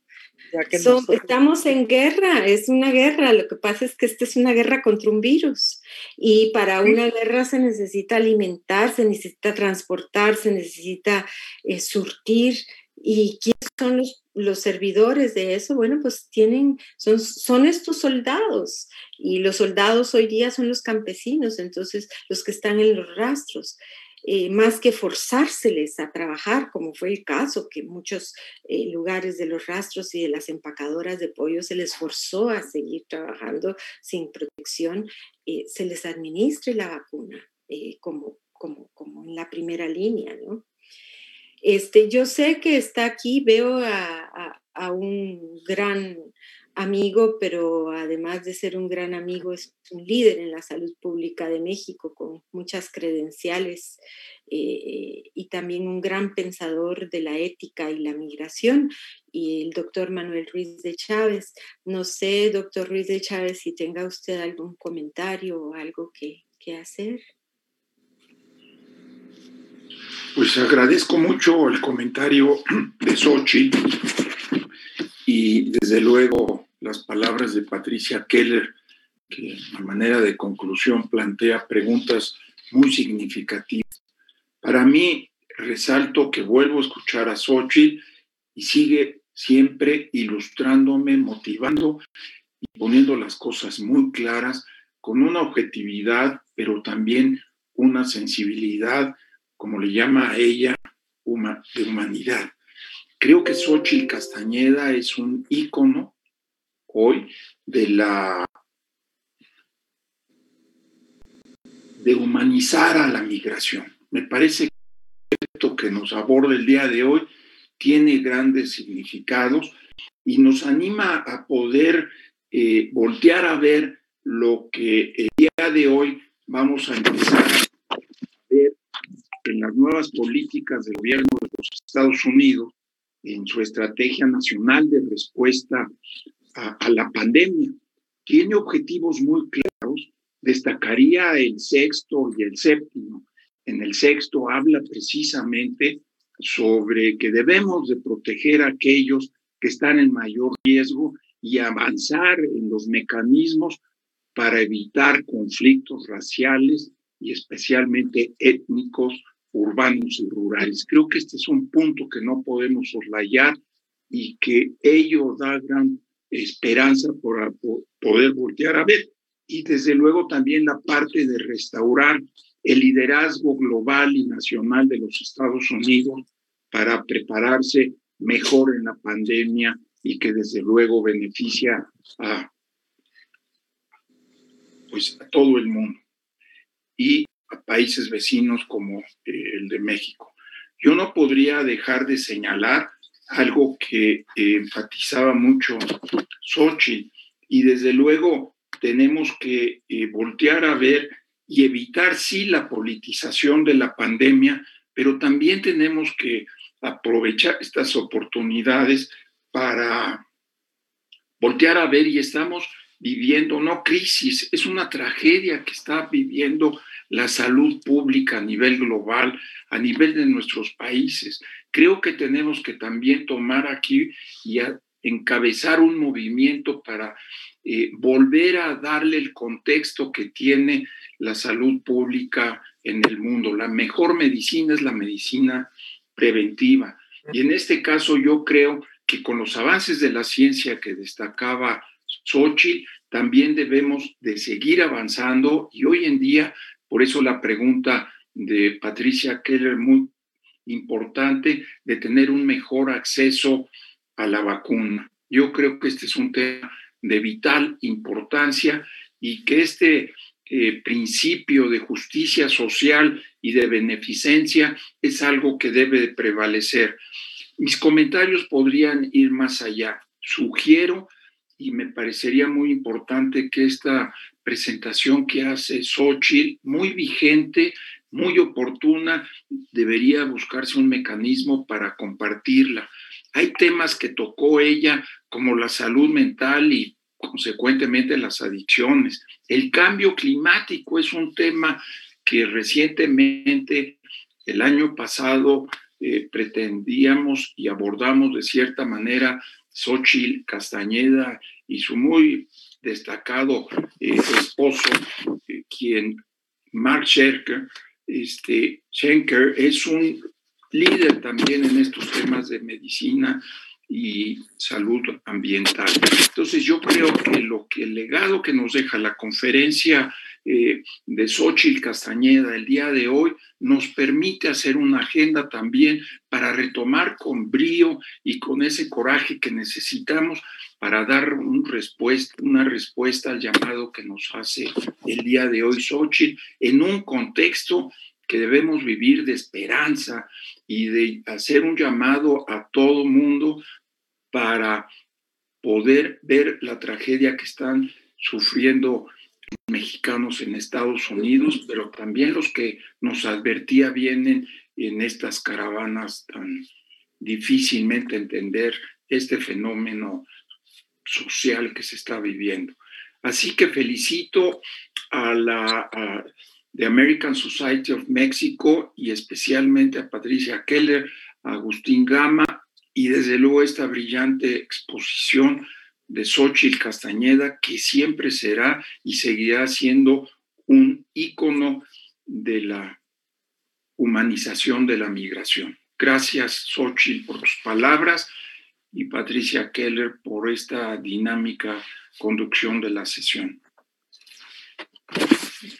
Estamos en guerra, es una guerra. Lo que pasa es que esta es una guerra contra un virus y para una guerra se necesita alimentar, se necesita transportar, se necesita eh, surtir. ¿Y quiénes son los, los, servidores de eso? Bueno, pues tienen, son, son estos soldados y los soldados hoy día son los campesinos, entonces los que están en los rastros. Eh, más que forzárseles a trabajar, como fue el caso, que muchos eh, lugares de los rastros y de las empacadoras de pollo se les forzó a seguir trabajando sin protección, eh, se les administre la vacuna como, como, como en la primera línea. Este, yo sé que está aquí, veo a, a un gran amigo, pero además de ser un gran amigo, es un líder en la salud pública de México con muchas credenciales eh, y también un gran pensador de la ética y la migración, y el doctor Manuel Ruiz de Chávez. No sé, doctor Ruiz de Chávez, si tenga usted algún comentario o algo que, que hacer. Pues agradezco mucho el comentario de Sochi y desde luego las palabras de Patricia Keller, que a manera de conclusión plantea preguntas muy significativas. Para mí, resalto que vuelvo a escuchar a Xochitl y sigue siempre ilustrándome, motivando y poniendo las cosas muy claras, con una objetividad, pero también una sensibilidad, como le llama a ella, de humanidad. Creo que Xochitl Castañeda es un ícono hoy de la de humanizar a la migración. Me parece que esto que nos aborda el día de hoy tiene grandes significados y nos anima a poder eh, voltear a ver lo que el día de hoy vamos a empezar a ver en las nuevas políticas del gobierno de los Estados Unidos en su estrategia nacional de respuesta a, la pandemia. Tiene objetivos muy claros, destacaría el sexto y el séptimo. En el sexto habla precisamente sobre que debemos de proteger a aquellos que están en mayor riesgo y avanzar en los mecanismos para evitar conflictos raciales y especialmente étnicos urbanos y rurales. Creo que este es un punto que no podemos soslayar y que ello da gran esperanza por, poder voltear a ver. Y desde luego también la parte de restaurar el liderazgo global y nacional de los Estados Unidos para prepararse mejor en la pandemia y que desde luego beneficia a, pues, a todo el mundo. Y países vecinos como eh, el de México. Yo no podría dejar de señalar algo que eh, enfatizaba mucho Sochi y desde luego tenemos que eh, voltear a ver y evitar sí la politización de la pandemia, pero también tenemos que aprovechar estas oportunidades para voltear a ver y estamos viviendo, no crisis, es una tragedia que está viviendo la salud pública a nivel global, a nivel de nuestros países. Creo que tenemos que también tomar aquí y encabezar un movimiento para eh, volver a darle el contexto que tiene la salud pública en el mundo. La mejor medicina es la medicina preventiva. Y en este caso yo creo que con los avances de la ciencia que destacaba Sochi, también debemos de seguir avanzando y hoy en día por eso la pregunta de Patricia Keller, muy importante, de tener un mejor acceso a la vacuna. Yo creo que este es un tema de vital importancia y que este eh, principio de justicia social y de beneficencia es algo que debe de prevalecer. Mis comentarios podrían ir más allá. Sugiero y me parecería muy importante que esta presentación que hace Xochitl, muy vigente, muy oportuna, debería buscarse un mecanismo para compartirla. Hay temas que tocó ella, como la salud mental y consecuentemente las adicciones. El cambio climático es un tema que recientemente el año pasado eh, pretendíamos y abordamos de cierta manera Xochitl Castañeda y su muy destacado eh, esposo, eh, quien Mark Schenker, este, Schenker es un líder también en estos temas de medicina y salud ambiental. Entonces yo creo que lo que el legado que nos deja la conferencia eh, de Xochitl Castañeda el día de hoy nos permite hacer una agenda también para retomar con brío y con ese coraje que necesitamos para dar una respuesta al llamado que nos hace el día de hoy Xochitl en un contexto que debemos vivir de esperanza y de hacer un llamado a todo mundo para poder ver la tragedia que están sufriendo mexicanos en Estados Unidos, pero también los que nos advertía vienen en estas caravanas tan difícilmente entender este fenómeno social que se está viviendo. Así que felicito a la The American Society of Mexico y especialmente a Patricia Keller, a Agustín Gama y desde luego esta brillante exposición de Xochitl Castañeda, que siempre será y seguirá siendo un ícono de la humanización de la migración. Gracias, Xochitl, por tus palabras y Patricia Keller por esta dinámica conducción de la sesión.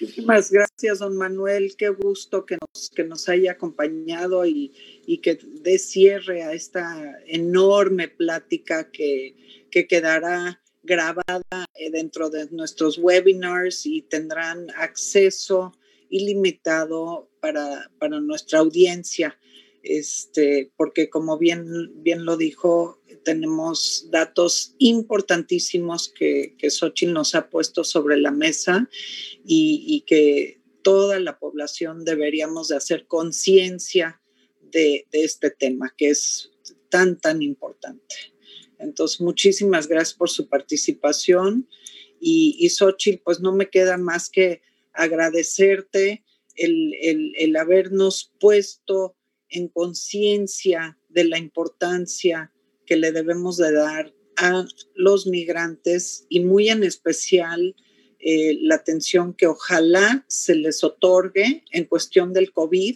Muchísimas gracias, don Manuel. Qué gusto que nos, que nos haya acompañado y, y que dé cierre a esta enorme plática que, que quedará grabada eh, dentro de nuestros webinars y tendrán acceso ilimitado para, para nuestra audiencia. Este, porque como bien, bien lo dijo, tenemos datos importantísimos que, que Xochitl nos ha puesto sobre la mesa y, y que toda la población deberíamos de hacer conciencia de, de, este tema, que es tan, tan importante. Entonces, muchísimas gracias por su participación y, y Xochitl, pues no me queda más que agradecerte el, el, el habernos puesto en conciencia de la importancia que le debemos de dar a los migrantes y muy en especial eh, la atención que ojalá se les otorgue en cuestión del COVID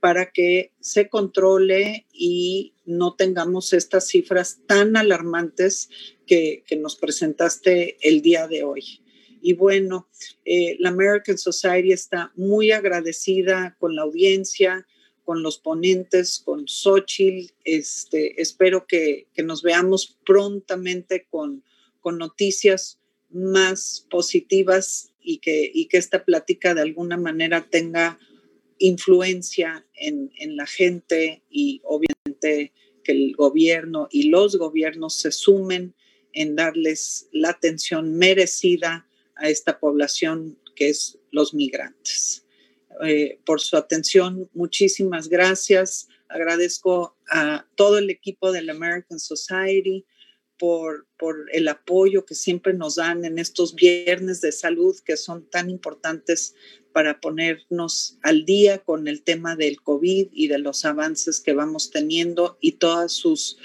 para que se controle y no tengamos estas cifras tan alarmantes que, que nos presentaste el día de hoy. Y bueno, eh, la American Society está muy agradecida con la audiencia, con los ponentes, con Xochitl. Este, espero que, que nos veamos prontamente con, con noticias más positivas y que, y que esta plática de alguna manera tenga influencia en, en, la gente y obviamente que el gobierno y los gobiernos se sumen en darles la atención merecida a esta población que es los migrantes. Eh, por su atención. Muchísimas gracias. Agradezco a todo el equipo de la American Society por, el apoyo que siempre nos dan en estos viernes de salud que son tan importantes para ponernos al día con el tema del COVID y de los avances que vamos teniendo y todas sus,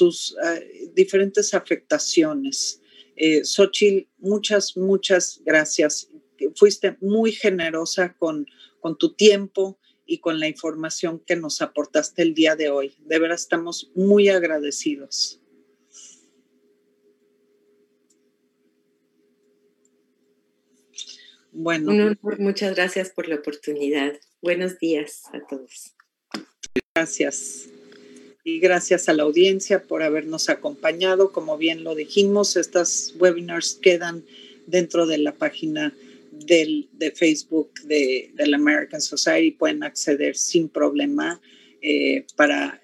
uh, diferentes afectaciones. Eh, Xochitl, muchas, muchas gracias. Fuiste muy generosa con, con tu tiempo y con la información que nos aportaste el día de hoy. De verdad estamos muy agradecidos. Bueno. Un honor, muchas gracias por la oportunidad. Buenos días a todos. Gracias. Y gracias a la audiencia por habernos acompañado. Como bien lo dijimos, estas webinars quedan dentro de la página del, de Facebook de, de, la American Society pueden acceder sin problema eh, para